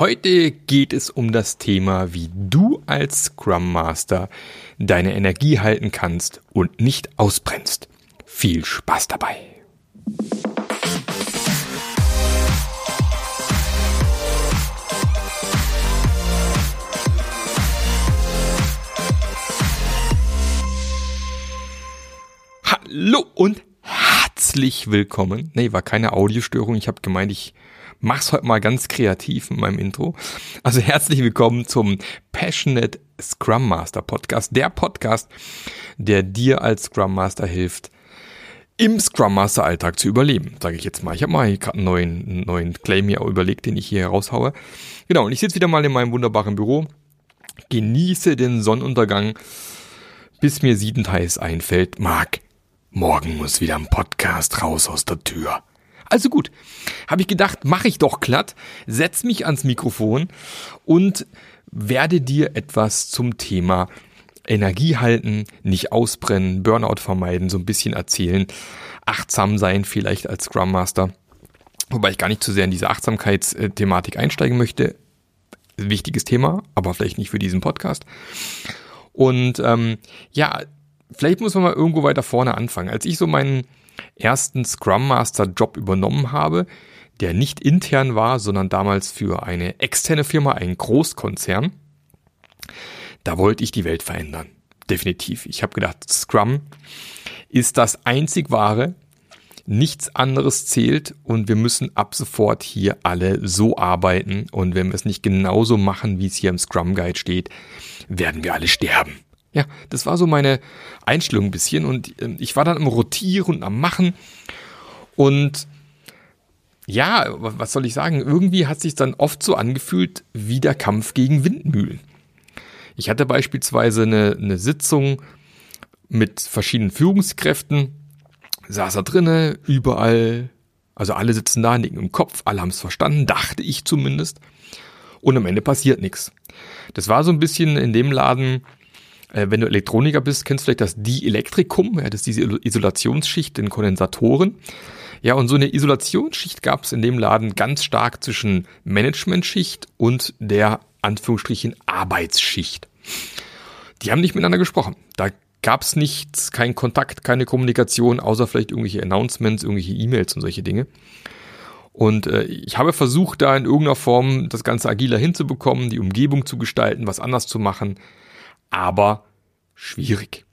Heute geht es um das Thema, wie du als Scrum Master deine Energie halten kannst und nicht ausbrennst. Viel Spaß dabei! Hallo und herzlich willkommen. Nee, war keine Audiostörung. Ich habe gemeint, ich mach's heute mal ganz kreativ mit meinem Intro. Also herzlich willkommen zum Passionate Scrum Master Podcast. Der Podcast, der dir als Scrum Master hilft, im Scrum Master Alltag zu überleben, sage ich jetzt mal. Ich habe mal gerade einen neuen, neuen Claim hier überlegt, den ich hier raushaue. Genau, und ich sitze wieder mal in meinem wunderbaren Büro, genieße den Sonnenuntergang, bis mir siedend heiß einfällt, Marc, morgen muss wieder ein Podcast raus aus der Tür. Also gut, habe ich gedacht, mache ich doch glatt, setz mich ans Mikrofon und werde dir etwas zum Thema Energie halten, nicht ausbrennen, Burnout vermeiden, so ein bisschen erzählen, achtsam sein vielleicht als Scrum Master. Wobei ich gar nicht zu sehr in diese Achtsamkeitsthematik einsteigen möchte. Wichtiges Thema, aber vielleicht nicht für diesen Podcast. Und ähm, ja, vielleicht muss man mal irgendwo weiter vorne anfangen. Als ich so meinen ersten Scrum Master Job übernommen habe, der nicht intern war, sondern damals für eine externe Firma, einen Großkonzern. Da wollte ich die Welt verändern. Definitiv. Ich habe gedacht, Scrum ist das einzig wahre, nichts anderes zählt und wir müssen ab sofort hier alle so arbeiten und wenn wir es nicht genauso machen, wie es hier im Scrum Guide steht, werden wir alle sterben. Ja, das war so meine Einstellung ein bisschen und äh, ich war dann am Rotieren und am Machen und ja, was soll ich sagen? Irgendwie hat sich dann oft so angefühlt wie der Kampf gegen Windmühlen. Ich hatte beispielsweise eine, eine Sitzung mit verschiedenen Führungskräften, saß da drinnen, überall, also alle sitzen da, nicken im Kopf, alle haben es verstanden, dachte ich zumindest. Und am Ende passiert nichts. Das war so ein bisschen in dem Laden, äh, wenn du Elektroniker bist, kennst du vielleicht das Dielektrikum, ja, das ist diese Isolationsschicht in Kondensatoren. Ja, und so eine Isolationsschicht gab es in dem Laden ganz stark zwischen Managementschicht und der Anführungsstrichen Arbeitsschicht. Die haben nicht miteinander gesprochen. Da gab es nichts, kein Kontakt, keine Kommunikation, außer vielleicht irgendwelche Announcements, irgendwelche E-Mails und solche Dinge. Und äh, ich habe versucht, da in irgendeiner Form das Ganze agiler hinzubekommen, die Umgebung zu gestalten, was anders zu machen aber schwierig.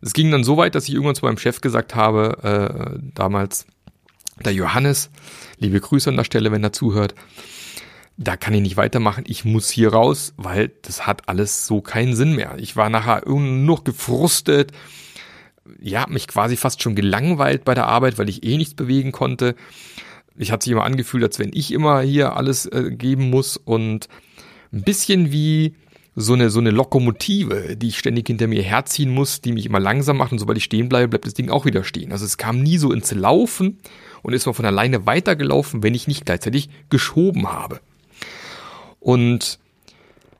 Es ging dann so weit, dass ich irgendwann zu meinem Chef gesagt habe, äh, damals, der Johannes, liebe Grüße an der Stelle, wenn er zuhört, da kann ich nicht weitermachen, ich muss hier raus, weil das hat alles so keinen Sinn mehr. Ich war nachher noch gefrustet, ja, mich quasi fast schon gelangweilt bei der Arbeit, weil ich eh nichts bewegen konnte. Ich hatte sich immer angefühlt, als wenn ich immer hier alles äh, geben muss und ein bisschen wie so eine, so eine Lokomotive, die ich ständig hinter mir herziehen muss, die mich immer langsam macht und sobald ich stehen bleibe, bleibt das Ding auch wieder stehen. Also es kam nie so ins Laufen und ist mal von alleine weitergelaufen, wenn ich nicht gleichzeitig geschoben habe. Und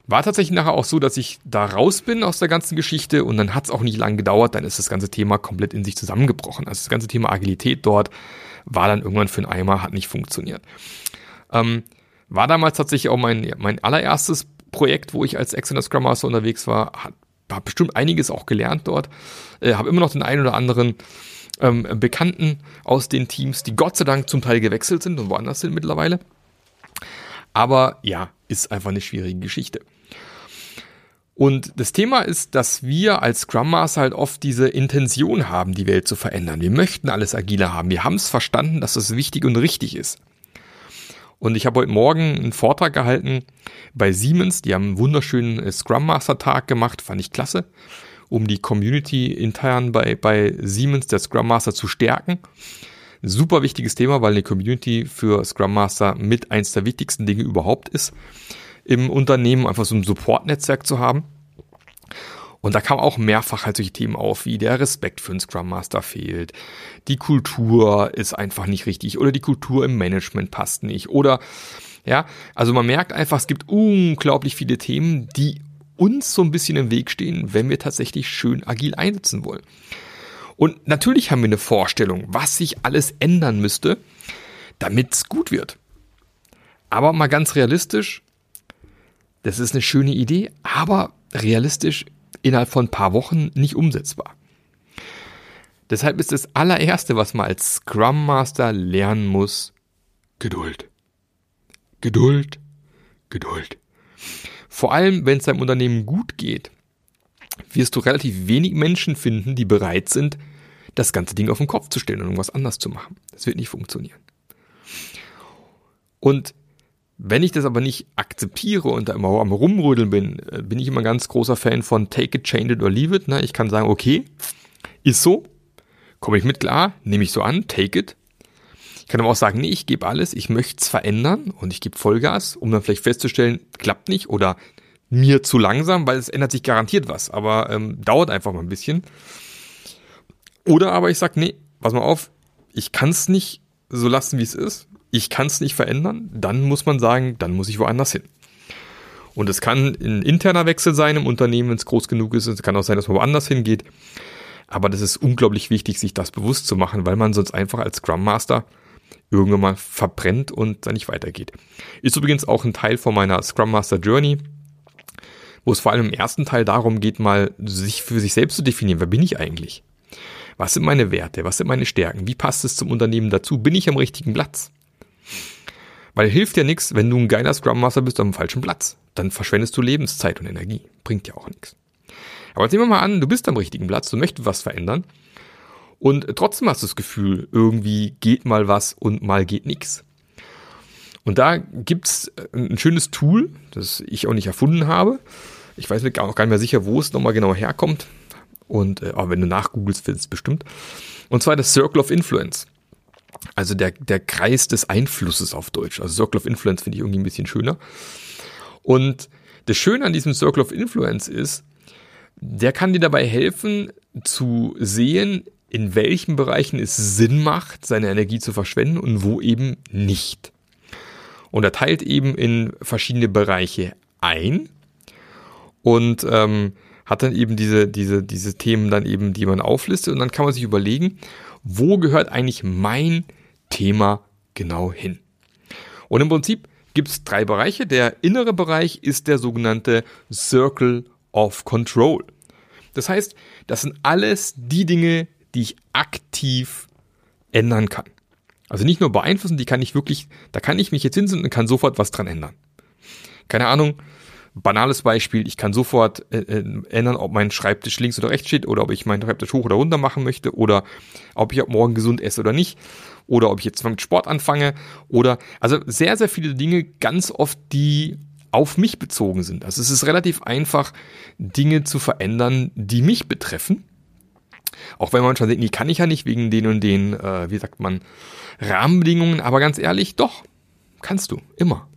war tatsächlich nachher auch so, dass ich da raus bin aus der ganzen Geschichte und dann hat es auch nicht lange gedauert, dann ist das ganze Thema komplett in sich zusammengebrochen. Also das ganze Thema Agilität dort war dann irgendwann für einen Eimer, hat nicht funktioniert. Ähm, war damals tatsächlich auch mein, mein allererstes Projekt, wo ich als externer Scrum Master unterwegs war, habe bestimmt einiges auch gelernt dort. Äh, habe immer noch den einen oder anderen ähm, Bekannten aus den Teams, die Gott sei Dank zum Teil gewechselt sind und woanders sind mittlerweile. Aber ja, ist einfach eine schwierige Geschichte. Und das Thema ist, dass wir als Scrum Master halt oft diese Intention haben, die Welt zu verändern. Wir möchten alles agiler haben. Wir haben es verstanden, dass das wichtig und richtig ist. Und ich habe heute Morgen einen Vortrag gehalten bei Siemens. Die haben einen wunderschönen äh, Scrum Master Tag gemacht, fand ich klasse, um die Community intern bei, bei Siemens, der Scrum Master, zu stärken. Super wichtiges Thema, weil eine Community für Scrum Master mit eins der wichtigsten Dinge überhaupt ist im Unternehmen, einfach so ein Support-Netzwerk zu haben. Und da kam auch mehrfach halt solche Themen auf, wie der Respekt für einen Scrum Master fehlt, die Kultur ist einfach nicht richtig oder die Kultur im Management passt nicht oder ja, also man merkt einfach, es gibt unglaublich viele Themen, die uns so ein bisschen im Weg stehen, wenn wir tatsächlich schön agil einsetzen wollen. Und natürlich haben wir eine Vorstellung, was sich alles ändern müsste, damit es gut wird. Aber mal ganz realistisch, das ist eine schöne Idee, aber realistisch innerhalb von ein paar Wochen nicht umsetzbar. Deshalb ist das allererste, was man als Scrum Master lernen muss, Geduld. Geduld, Geduld. Vor allem, wenn es deinem Unternehmen gut geht, wirst du relativ wenig Menschen finden, die bereit sind, das ganze Ding auf den Kopf zu stellen und irgendwas anders zu machen. Das wird nicht funktionieren. Und wenn ich das aber nicht akzeptiere und da immer am Rumrödeln bin, äh, bin ich immer ganz großer Fan von Take it, change it or leave it. Ne? Ich kann sagen, okay, ist so, komme ich mit klar, nehme ich so an, take it. Ich kann aber auch sagen, nee, ich gebe alles, ich möchte es verändern und ich gebe Vollgas, um dann vielleicht festzustellen, klappt nicht oder mir zu langsam, weil es ändert sich garantiert was, aber ähm, dauert einfach mal ein bisschen. Oder aber ich sage, nee, pass mal auf, ich kann es nicht so lassen, wie es ist. Ich kann es nicht verändern. Dann muss man sagen, dann muss ich woanders hin. Und es kann ein interner Wechsel sein im Unternehmen, wenn es groß genug ist. Es kann auch sein, dass man woanders hingeht. Aber das ist unglaublich wichtig, sich das bewusst zu machen, weil man sonst einfach als Scrum Master irgendwann mal verbrennt und dann nicht weitergeht. Ist übrigens auch ein Teil von meiner Scrum Master Journey, wo es vor allem im ersten Teil darum geht, mal sich für sich selbst zu definieren. Wer bin ich eigentlich? Was sind meine Werte? Was sind meine Stärken? Wie passt es zum Unternehmen dazu? Bin ich am richtigen Platz? Weil hilft ja nichts, wenn du ein geiler Scrum Master bist am falschen Platz. Dann verschwendest du Lebenszeit und Energie. Bringt ja auch nichts. Aber jetzt nehmen wir mal an, du bist am richtigen Platz, du möchtest was verändern. Und trotzdem hast du das Gefühl, irgendwie geht mal was und mal geht nichts. Und da gibt's ein schönes Tool, das ich auch nicht erfunden habe. Ich weiß auch gar nicht mehr sicher, wo es nochmal genau herkommt. Und äh, aber wenn du nachgoogelst, findest du bestimmt. Und zwar das Circle of Influence. Also der, der Kreis des Einflusses auf Deutsch. Also Circle of Influence finde ich irgendwie ein bisschen schöner. Und das Schöne an diesem Circle of Influence ist, der kann dir dabei helfen zu sehen, in welchen Bereichen es Sinn macht, seine Energie zu verschwenden und wo eben nicht. Und er teilt eben in verschiedene Bereiche ein und ähm, hat dann eben diese, diese, diese Themen dann eben, die man auflistet und dann kann man sich überlegen, wo gehört eigentlich mein Thema genau hin? Und im Prinzip gibt es drei Bereiche. Der innere Bereich ist der sogenannte Circle of Control. Das heißt, das sind alles die Dinge, die ich aktiv ändern kann. Also nicht nur beeinflussen, die kann ich wirklich, da kann ich mich jetzt hinsetzen und kann sofort was dran ändern. Keine Ahnung, banales Beispiel, ich kann sofort äh, äh, ändern, ob mein Schreibtisch links oder rechts steht oder ob ich meinen Schreibtisch hoch oder runter machen möchte oder ob ich ab morgen gesund esse oder nicht oder ob ich jetzt mit Sport anfange oder also sehr, sehr viele Dinge, ganz oft, die auf mich bezogen sind. Also es ist relativ einfach, Dinge zu verändern, die mich betreffen. Auch wenn man schon denkt, die kann ich ja nicht wegen den und den, äh, wie sagt man, Rahmenbedingungen, aber ganz ehrlich, doch, kannst du, immer.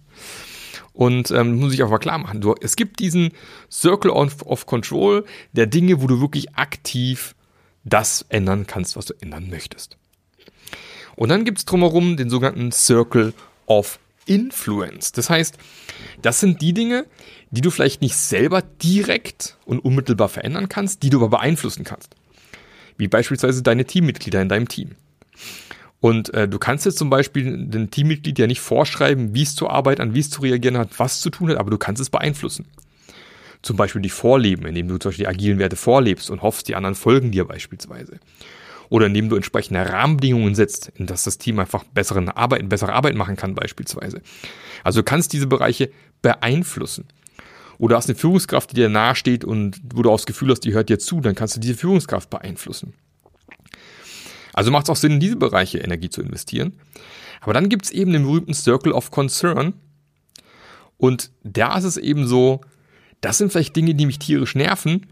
Und ähm, muss ich auch mal klar machen, du, es gibt diesen Circle of, of Control der Dinge, wo du wirklich aktiv das ändern kannst, was du ändern möchtest. Und dann gibt es drumherum den sogenannten Circle of Influence. Das heißt, das sind die Dinge, die du vielleicht nicht selber direkt und unmittelbar verändern kannst, die du aber beeinflussen kannst. Wie beispielsweise deine Teammitglieder in deinem Team. Und äh, du kannst jetzt zum Beispiel dem Teammitglied ja nicht vorschreiben, wie es zur Arbeit an, wie es zu reagieren hat, was zu tun hat, aber du kannst es beeinflussen. Zum Beispiel die Vorleben, indem du zum Beispiel die agilen Werte vorlebst und hoffst, die anderen folgen dir beispielsweise. Oder indem du entsprechende Rahmenbedingungen setzt, in dass das Team einfach bessere Arbeit, bessere Arbeit machen kann beispielsweise. Also du kannst diese Bereiche beeinflussen. Oder hast eine Führungskraft, die dir nahesteht und wo du auch das Gefühl hast, die hört dir zu, dann kannst du diese Führungskraft beeinflussen. Also macht es auch Sinn, in diese Bereiche Energie zu investieren. Aber dann gibt es eben den berühmten Circle of Concern. Und da ist es eben so, das sind vielleicht Dinge, die mich tierisch nerven,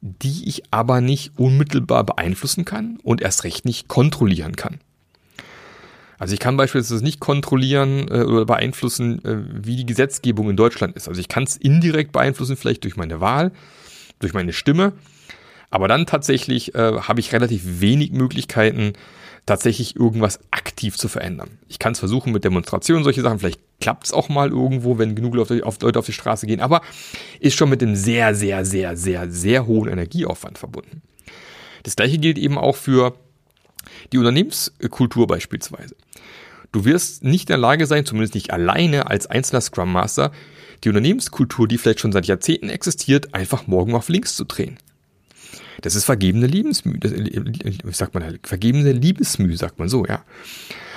die ich aber nicht unmittelbar beeinflussen kann und erst recht nicht kontrollieren kann. Also ich kann beispielsweise nicht kontrollieren äh, oder beeinflussen, äh, wie die Gesetzgebung in Deutschland ist. Also ich kann es indirekt beeinflussen, vielleicht durch meine Wahl, durch meine Stimme, aber dann tatsächlich äh, habe ich relativ wenig Möglichkeiten, tatsächlich irgendwas aktiv zu verändern. Ich kann es versuchen mit Demonstrationen, solche Sachen. Vielleicht klappt es auch mal irgendwo, wenn genug Leute auf, Leute auf die Straße gehen. Aber ist schon mit einem sehr, sehr, sehr, sehr, sehr hohen Energieaufwand verbunden. Das gleiche gilt eben auch für die Unternehmenskultur beispielsweise. Du wirst nicht in der Lage sein, zumindest nicht alleine als einzelner Scrum Master, die Unternehmenskultur, die vielleicht schon seit Jahrzehnten existiert, einfach morgen auf links zu drehen. Das ist vergebene Lebensmühe, das, wie sagt man, vergebene Liebesmühe, sagt man so, ja.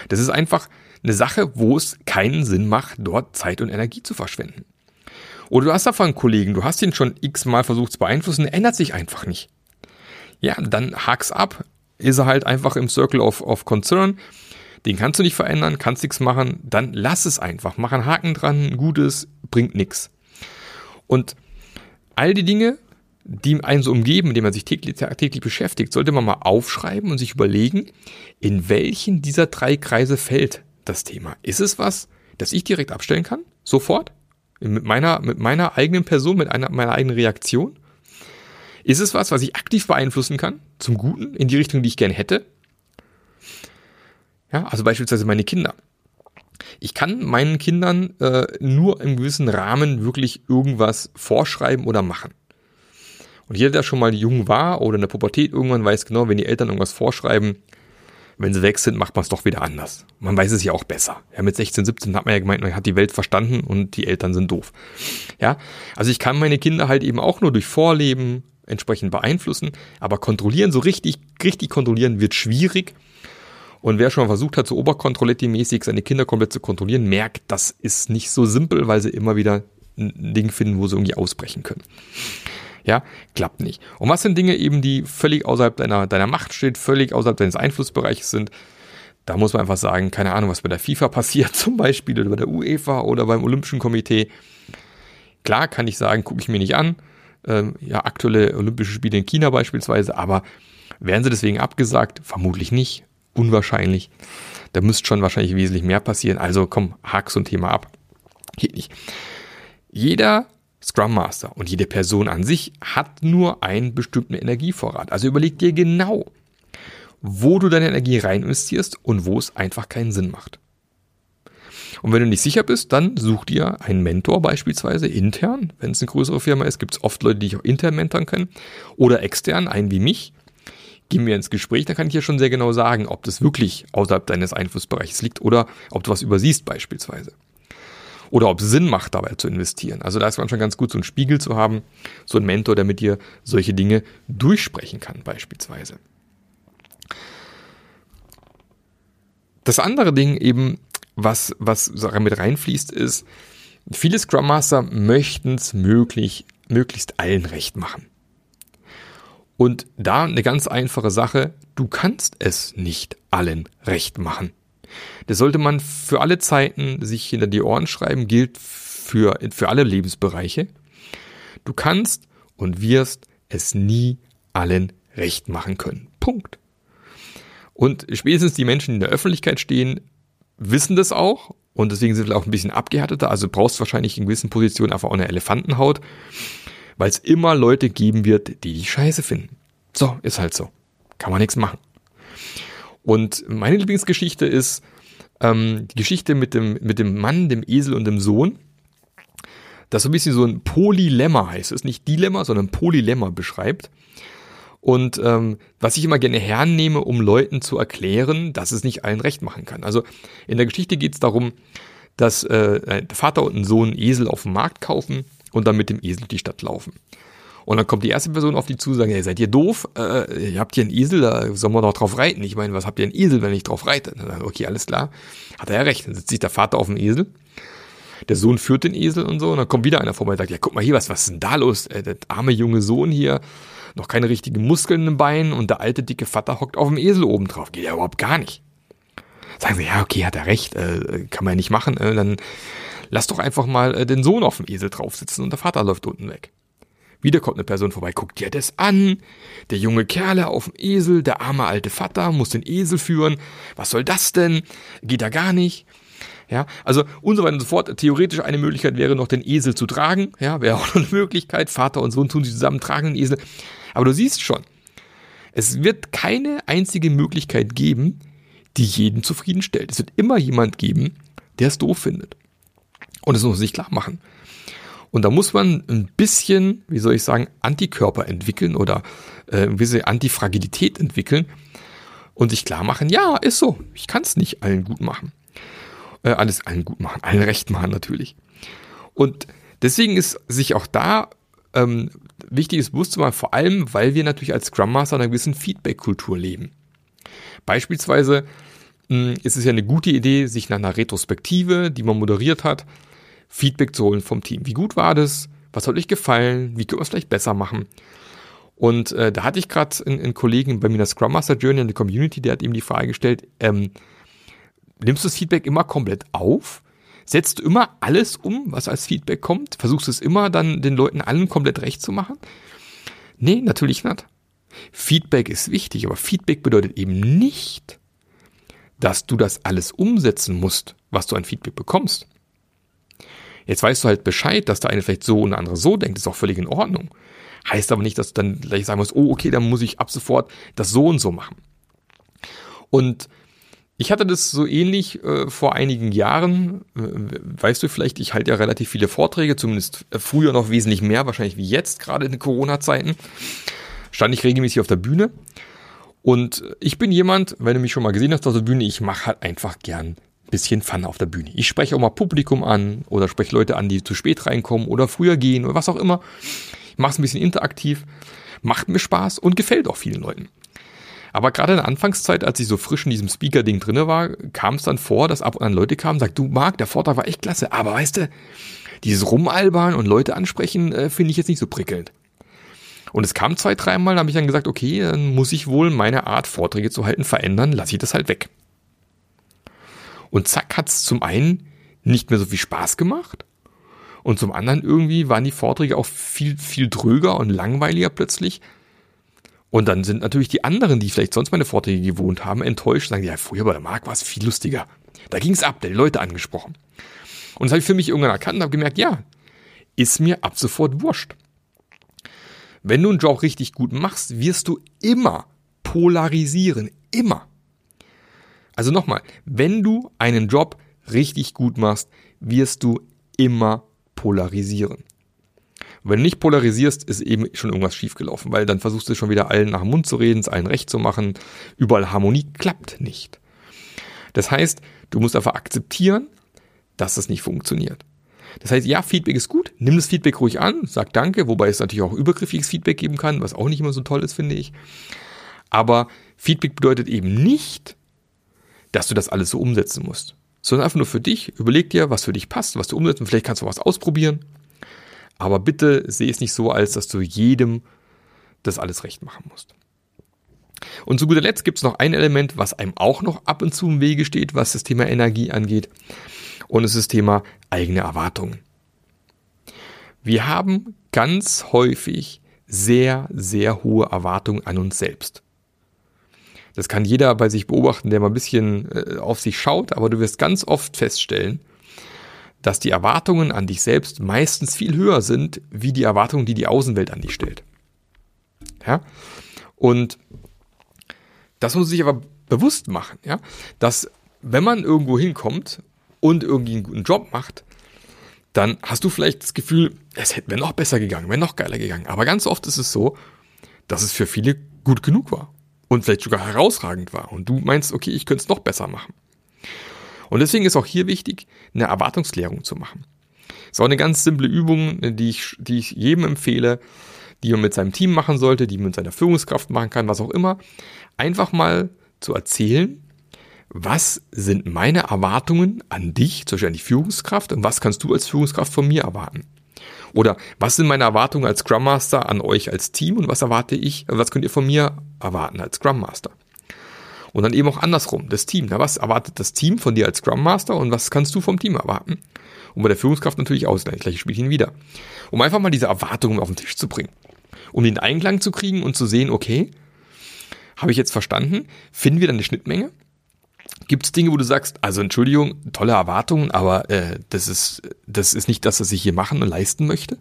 Das ist einfach eine Sache, wo es keinen Sinn macht, dort Zeit und Energie zu verschwenden. Oder du hast einfach einen Kollegen, du hast ihn schon x-mal versucht zu beeinflussen, ändert sich einfach nicht. Ja, dann hak's ab. Ist er halt einfach im Circle of, of Concern. Den kannst du nicht verändern, kannst nichts machen, dann lass es einfach. Mach einen Haken dran, Gutes, bringt nichts. Und all die Dinge, die einen so umgeben, mit denen man sich täglich, täglich beschäftigt, sollte man mal aufschreiben und sich überlegen, in welchen dieser drei Kreise fällt das Thema. Ist es was, das ich direkt abstellen kann? Sofort? Mit meiner, mit meiner eigenen Person, mit einer, meiner eigenen Reaktion? Ist es was, was ich aktiv beeinflussen kann? Zum Guten? In die Richtung, die ich gerne hätte? Ja, also beispielsweise meine Kinder. Ich kann meinen Kindern äh, nur im gewissen Rahmen wirklich irgendwas vorschreiben oder machen. Und jeder, der schon mal jung war oder in der Pubertät irgendwann weiß genau, wenn die Eltern irgendwas vorschreiben, wenn sie weg sind, macht man es doch wieder anders. Man weiß es ja auch besser. Ja, mit 16, 17 hat man ja gemeint, man hat die Welt verstanden und die Eltern sind doof. Ja, also ich kann meine Kinder halt eben auch nur durch Vorleben entsprechend beeinflussen, aber kontrollieren, so richtig, richtig kontrollieren wird schwierig. Und wer schon mal versucht hat, so Oberkontrolletti-mäßig seine Kinder komplett zu kontrollieren, merkt, das ist nicht so simpel, weil sie immer wieder ein Ding finden, wo sie irgendwie ausbrechen können. Ja, klappt nicht. Und was sind Dinge eben, die völlig außerhalb deiner, deiner Macht steht, völlig außerhalb deines Einflussbereiches sind? Da muss man einfach sagen, keine Ahnung, was bei der FIFA passiert zum Beispiel oder bei der UEFA oder beim Olympischen Komitee. Klar kann ich sagen, gucke ich mir nicht an. Ähm, ja, aktuelle Olympische Spiele in China beispielsweise, aber werden sie deswegen abgesagt? Vermutlich nicht. Unwahrscheinlich. Da müsste schon wahrscheinlich wesentlich mehr passieren. Also komm, hak so ein Thema ab. Geht nicht. Jeder Scrum Master und jede Person an sich hat nur einen bestimmten Energievorrat. Also überleg dir genau, wo du deine Energie rein investierst und wo es einfach keinen Sinn macht. Und wenn du nicht sicher bist, dann such dir einen Mentor beispielsweise intern. Wenn es eine größere Firma ist, gibt es oft Leute, die ich auch intern mentoren können. Oder extern, einen wie mich. Gehen wir ins Gespräch, dann kann ich ja schon sehr genau sagen, ob das wirklich außerhalb deines Einflussbereichs liegt oder ob du was übersiehst beispielsweise oder ob es Sinn macht, dabei zu investieren. Also da ist manchmal ganz gut, so einen Spiegel zu haben, so einen Mentor, der mit dir solche Dinge durchsprechen kann, beispielsweise. Das andere Ding eben, was, was mit reinfließt, ist, viele Scrum Master möchten es möglich, möglichst allen recht machen. Und da eine ganz einfache Sache, du kannst es nicht allen recht machen. Das sollte man für alle Zeiten sich hinter die Ohren schreiben, gilt für, für alle Lebensbereiche. Du kannst und wirst es nie allen recht machen können. Punkt. Und spätestens die Menschen, die in der Öffentlichkeit stehen, wissen das auch und deswegen sind wir auch ein bisschen abgehärteter. Also brauchst wahrscheinlich in gewissen Positionen einfach auch eine Elefantenhaut, weil es immer Leute geben wird, die die scheiße finden. So, ist halt so. Kann man nichts machen. Und meine Lieblingsgeschichte ist ähm, die Geschichte mit dem, mit dem Mann, dem Esel und dem Sohn. Das so ein bisschen so ein Polylemma heißt. Es ist nicht Dilemma, sondern Polylemma beschreibt. Und ähm, was ich immer gerne hernehme, um Leuten zu erklären, dass es nicht allen recht machen kann. Also in der Geschichte geht es darum, dass äh, der Vater und ein Sohn Esel auf dem Markt kaufen und dann mit dem Esel die Stadt laufen. Und dann kommt die erste Person auf die zu und sagt, hey, seid ihr doof? Äh, ihr habt hier einen Esel, da soll man doch drauf reiten. Ich meine, was habt ihr einen Esel, wenn ich drauf reite? Dann, okay, alles klar. Hat er ja recht. Dann sitzt sich der Vater auf dem Esel. Der Sohn führt den Esel und so. Und dann kommt wieder einer vorbei und sagt, ja, guck mal hier, was, was ist denn da los? Äh, der arme junge Sohn hier, noch keine richtigen Muskeln im Bein und der alte dicke Vater hockt auf dem Esel oben drauf. Geht ja überhaupt gar nicht. Sagen sie, ja, okay, hat er recht, äh, kann man ja nicht machen. Äh, dann lass doch einfach mal äh, den Sohn auf dem Esel drauf sitzen und der Vater läuft unten weg. Wieder kommt eine Person vorbei, guckt dir das an. Der junge Kerle auf dem Esel, der arme alte Vater muss den Esel führen. Was soll das denn? Geht da gar nicht. Ja, also und so weiter und so fort. Theoretisch eine Möglichkeit wäre noch den Esel zu tragen. Ja, wäre auch eine Möglichkeit. Vater und Sohn tun sich zusammen, tragen den Esel. Aber du siehst schon, es wird keine einzige Möglichkeit geben, die jeden zufriedenstellt. Es wird immer jemand geben, der es doof findet. Und das muss man sich klar machen. Und da muss man ein bisschen, wie soll ich sagen, Antikörper entwickeln oder äh, ein bisschen Antifragilität entwickeln und sich klar machen, ja, ist so, ich kann es nicht allen gut machen. äh, alles allen gut machen, allen recht machen natürlich. Und deswegen ist sich auch da ähm, wichtig ist bewusst zu machen, vor allem, weil wir natürlich als Scrum Master in einer gewissen Feedback-Kultur leben. Beispielsweise mh, hm, ist es ja eine gute Idee, sich nach einer Retrospektive, die man moderiert hat, Feedback zu holen vom Team. Wie gut war das? Was hat euch gefallen? Wie können wir es vielleicht besser machen? Und äh, da hatte ich gerade einen, einen, Kollegen bei mir in der Scrum Master Journey in der Community, der hat ihm die Frage gestellt, ähm, nimmst du das Feedback immer komplett auf? Setzt du immer alles um, was als Feedback kommt? Versuchst du es immer dann den Leuten allen komplett recht zu machen? Nee, natürlich nicht. Feedback ist wichtig, aber Feedback bedeutet eben nicht, dass du das alles umsetzen musst, was du an Feedback bekommst. Jetzt weißt du halt Bescheid, dass der eine vielleicht so und der andere so denkt, ist auch völlig in Ordnung. Heißt aber nicht, dass du dann gleich sagen musst, oh, okay, dann muss ich ab sofort das so und so machen. Und ich hatte das so ähnlich äh, vor einigen Jahren. Äh, weißt du vielleicht, ich halte ja relativ viele Vorträge, zumindest äh, früher noch wesentlich mehr, wahrscheinlich wie jetzt, gerade in Corona-Zeiten. Stand ich regelmäßig auf der Bühne. Und ich bin jemand, wenn du mich schon mal gesehen hast auf der Bühne, ich mache halt einfach gern bisschen Fun auf der Bühne. Ich spreche auch mal Publikum an oder spreche Leute an, die zu spät reinkommen oder früher gehen oder was auch immer. Ich mache es ein bisschen interaktiv, macht mir Spaß und gefällt auch vielen Leuten. Aber gerade in der Anfangszeit, als ich so frisch in diesem Speaker-Ding drinne war, kam es dann vor, dass ab und an Leute kamen und sagten, du Marc, der Vortrag war echt klasse, aber weißt du, dieses Rumalbern und Leute ansprechen, äh, finde ich jetzt nicht so prickelnd. Und es kam zwei, dreimal, da habe ich dann gesagt, okay, dann muss ich wohl meine Art, Vorträge zu halten, verändern, lasse ich das halt weg. Und zack, hat es zum einen nicht mehr so viel Spaß gemacht und zum anderen irgendwie waren die Vorträge auch viel, viel dröger und langweiliger plötzlich, und dann sind natürlich die anderen, die vielleicht sonst meine Vorträge gewohnt haben, enttäuscht und sagen, ja, früher bei der Mark war es viel lustiger. Da ging es ab, der die Leute angesprochen. Und das habe ich für mich irgendwann erkannt und habe gemerkt, ja, ist mir ab sofort wurscht. Wenn du einen Job richtig gut machst, wirst du immer polarisieren. Immer. Also nochmal, wenn du einen Job richtig gut machst, wirst du immer polarisieren. Wenn du nicht polarisierst, ist eben schon irgendwas schiefgelaufen, weil dann versuchst du schon wieder allen nach dem Mund zu reden, es allen recht zu machen. Überall Harmonie klappt nicht. Das heißt, du musst einfach akzeptieren, dass das nicht funktioniert. Das heißt, ja, Feedback ist gut, nimm das Feedback ruhig an, sag Danke, wobei es natürlich auch übergriffiges Feedback geben kann, was auch nicht immer so toll ist, finde ich. Aber Feedback bedeutet eben nicht, dass du das alles so umsetzen musst, sondern einfach nur für dich. Überleg dir, was für dich passt, was du umsetzt. Vielleicht kannst du was ausprobieren aber bitte sehe es nicht so, als dass du jedem das alles recht machen musst. Und zu guter Letzt gibt es noch ein Element, was einem auch noch ab und zu im Wege steht, was das Thema Energie angeht. Und es ist das Thema eigene Erwartungen. Wir haben ganz häufig sehr, sehr hohe Erwartungen an uns selbst. Das kann jeder bei sich beobachten, der mal ein bisschen äh, auf sich schaut, aber du wirst ganz oft feststellen, dass die Erwartungen an dich selbst meistens viel höher sind, wie die Erwartungen, die die Außenwelt an dich stellt. Ja? Und das muss man sich aber bewusst machen, ja, dass wenn man irgendwo hinkommt und irgendwie einen guten Job macht, dann hast du vielleicht das Gefühl, es hätte mir noch besser gegangen, wäre noch geiler gegangen. Aber ganz oft ist es so, dass es für viele gut genug war und vielleicht sogar herausragend war und du meinst, okay, ich könnte es noch besser machen. Und deswegen ist auch hier wichtig, eine Erwartungsklärung zu machen. Ist auch eine ganz simple Übung, die ich, die ich jedem empfehle, die man mit seinem Team machen sollte, die man mit seiner Führungskraft machen kann, was auch immer. Einfach mal zu erzählen, was sind meine Erwartungen an dich, zum Beispiel an die Führungskraft, und was kannst du als Führungskraft von mir erwarten? Oder was sind meine Erwartungen als Scrum Master an euch als Team und was erwarte ich, was könnt ihr von mir erwarten als Scrum Master? Und dann eben auch andersrum, das Team. Na, was erwartet das Team von dir als Scrum Master und was kannst du vom Team erwarten? Und bei der Führungskraft natürlich aus, das gleiche Spielchen wieder. Um einfach mal diese Erwartungen auf den Tisch zu bringen. Um den Einklang zu kriegen und zu sehen, okay, habe ich jetzt verstanden? Finden wir dann eine Schnittmenge? Gibt es Dinge, wo du sagst, also Entschuldigung, tolle Erwartungen, aber äh, das, ist, das ist nicht das, was ich hier machen und leisten möchte?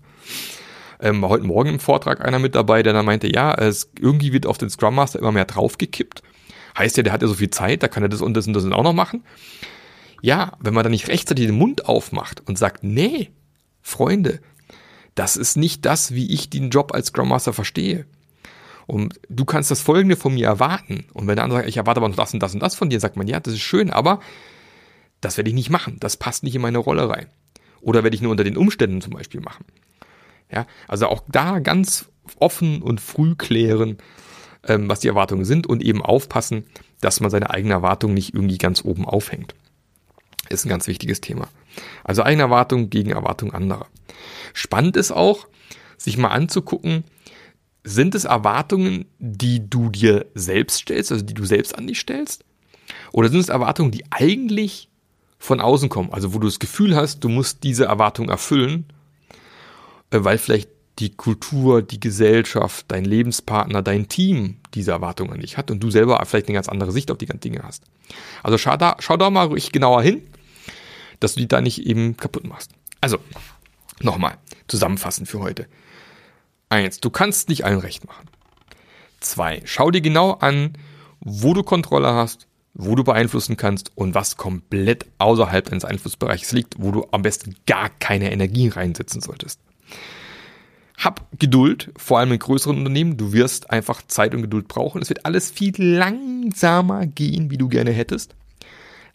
Ähm, war heute Morgen im Vortrag einer mit dabei, der dann meinte, ja, es, irgendwie wird auf den Scrum Master immer mehr draufgekippt Heißt ja, der hat ja so viel Zeit, da kann er das und das und das auch noch machen. Ja, wenn man dann nicht rechtzeitig den Mund aufmacht und sagt, nee, Freunde, das ist nicht das, wie ich den Job als Scrum Master verstehe. Und du kannst das Folgende von mir erwarten. Und wenn der andere sagt, ich erwarte aber noch das und das und das von dir, sagt man, ja, das ist schön, aber Das werde ich nicht machen. Das passt nicht in meine Rolle rein. Oder werde ich nur unter den Umständen zum Beispiel machen. Ja, also auch da ganz offen und früh klären, ähm, was die Erwartungen sind und eben aufpassen, dass man seine eigenen Erwartungen nicht irgendwie ganz oben aufhängt. Ist ein ganz wichtiges Thema. Also eigene Erwartungen gegen Erwartungen anderer. Spannend ist auch, sich mal anzugucken, sind es Erwartungen, die du dir selbst stellst, also die du selbst an dich stellst? Oder sind es Erwartungen, die eigentlich von außen kommen, also wo du das Gefühl hast, du musst diese Erwartung erfüllen, äh, weil vielleicht die Kultur, die Gesellschaft, dein Lebenspartner, dein Team diese Erwartung an dich hat und du selber vielleicht eine ganz andere Sicht auf die ganzen Dinge hast. Also schau da, schau da mal ruhig genauer hin, dass du die da nicht eben kaputt machst. Also, nochmal, zusammenfassend für heute. Eins, du kannst nicht allen recht machen. Zwei, schau dir genau an, wo du Kontrolle hast, wo du beeinflussen kannst und was komplett außerhalb deines Einflussbereichs liegt, wo du am besten gar keine Energie reinsetzen solltest. Hab Geduld, vor allem in größeren Unternehmen. Du wirst einfach Zeit und Geduld brauchen. Es wird alles viel langsamer gehen, wie du gerne hättest.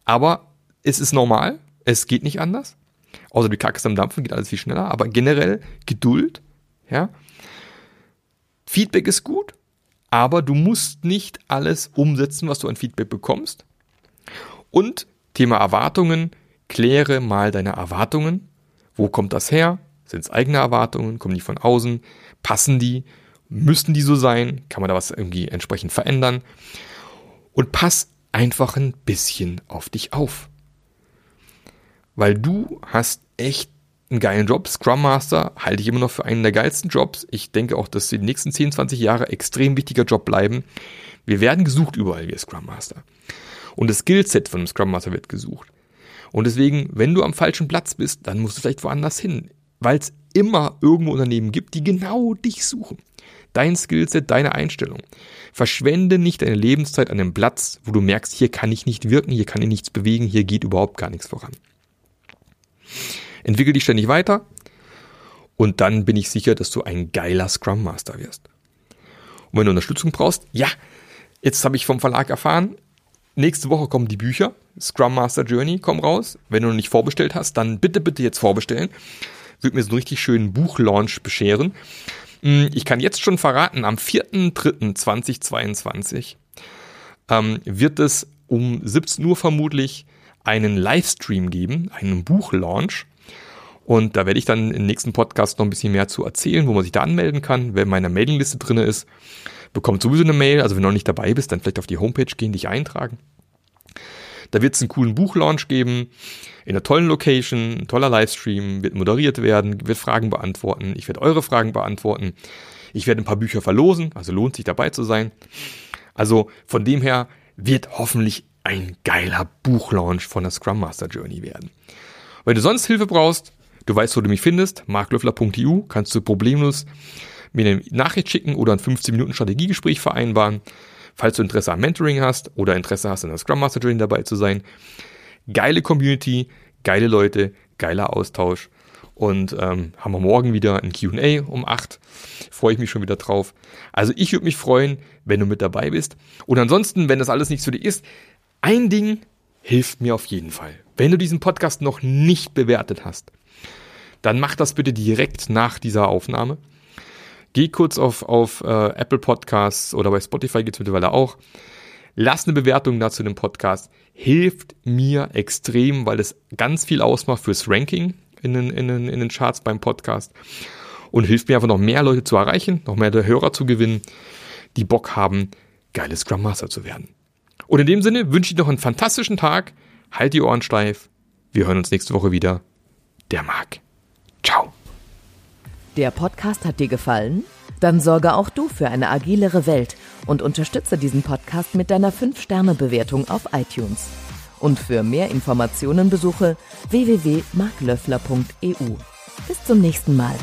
Aber es ist normal. Es geht nicht anders. Außer die Kacke ist am Dampfen, geht alles viel schneller. Aber generell Geduld, ja. Feedback ist gut, aber du musst nicht alles umsetzen, was du an Feedback bekommst. Und Thema Erwartungen, kläre mal deine Erwartungen. Wo kommt das her? Sind es eigene Erwartungen? Kommen die von außen? Passen die? Müssen die so sein? Kann man da was irgendwie entsprechend verändern? Und pass einfach ein bisschen auf dich auf. Weil du hast echt einen geilen Job. Scrum Master halte ich immer noch für einen der geilsten Jobs. Ich denke auch, dass die nächsten 10, 20 Jahre extrem wichtiger Job bleiben. Wir werden gesucht überall, wie Scrum Master. Und das Skillset von einem Scrum Master wird gesucht. Und deswegen, wenn du am falschen Platz bist, dann musst du vielleicht woanders hin. Weil es immer irgendwo Unternehmen gibt, die genau dich suchen. Dein Skillset, deine Einstellung. Verschwende nicht deine Lebenszeit an einem Platz, wo du merkst, hier kann ich nicht wirken, hier kann ich nichts bewegen, hier geht überhaupt gar nichts voran. Entwickel dich ständig weiter und dann bin ich sicher, dass du ein geiler Scrum Master wirst. Und wenn du Unterstützung brauchst, ja, jetzt habe ich vom Verlag erfahren, nächste Woche kommen die Bücher, Scrum Master Journey kommen raus. Wenn du noch nicht vorbestellt hast, dann bitte, bitte jetzt vorbestellen. Wird mir so einen richtig schönen Buchlaunch bescheren. Hm, ich kann jetzt schon verraten, am 4.3.2022 ähm, wird es um 17 Uhr vermutlich einen Livestream geben, einen Buchlaunch. Und da werde ich dann im nächsten Podcast noch ein bisschen mehr zu erzählen, wo man sich da anmelden kann. Wer in meiner Mailingliste drin ist, bekommt sowieso eine Mail. Also wenn du noch nicht dabei bist, dann vielleicht auf die Homepage gehen, dich eintragen. Da wird es einen coolen Buchlaunch geben, in einer tollen Location, ein toller Livestream, wird moderiert werden, wird Fragen beantworten. Ich werde eure Fragen beantworten. Ich werde ein paar Bücher verlosen, also lohnt sich dabei zu sein. Also von dem her wird hoffentlich ein geiler Buchlaunch von der Scrum Master Journey werden. Wenn du sonst Hilfe brauchst, Du weißt, wo du mich findest, marklöffler.eu, kannst du problemlos mir eine Nachricht schicken oder ein 15 Minuten Strategiegespräch vereinbaren. Falls du Interesse am Mentoring hast oder Interesse hast, in der Scrum Master Training dabei zu sein. Geile Community, geile Leute, geiler Austausch. Und ähm, haben wir morgen wieder ein QA um 8. Freue ich mich schon wieder drauf. Also ich würde mich freuen, wenn du mit dabei bist. Und ansonsten, wenn das alles nichts für dich ist, ein Ding hilft mir auf jeden Fall. Wenn du diesen Podcast noch nicht bewertet hast, dann mach das bitte direkt nach dieser Aufnahme. Geh kurz auf, auf äh, Apple Podcasts oder bei Spotify geht's mittlerweile auch. Lass eine Bewertung dazu dem Podcast. Hilft mir extrem, weil es ganz viel ausmacht fürs Ranking in den, in den, in den Charts beim Podcast. Und hilft mir einfach noch mehr Leute zu erreichen, noch mehr Hörer zu gewinnen, die Bock haben, geile Scrum Master zu werden. Und in dem Sinne wünsche ich noch einen fantastischen Tag. Halt die Ohren steif. Wir hören uns nächste Woche wieder. Der Marc. Ciao. Der Podcast hat dir gefallen? Dann sorge auch du für eine agilere Welt und unterstütze diesen Podcast mit deiner 5-Sterne-Bewertung auf iTunes. Und für mehr Informationen besuche www.marklöffler.eu. Bis zum nächsten Mal.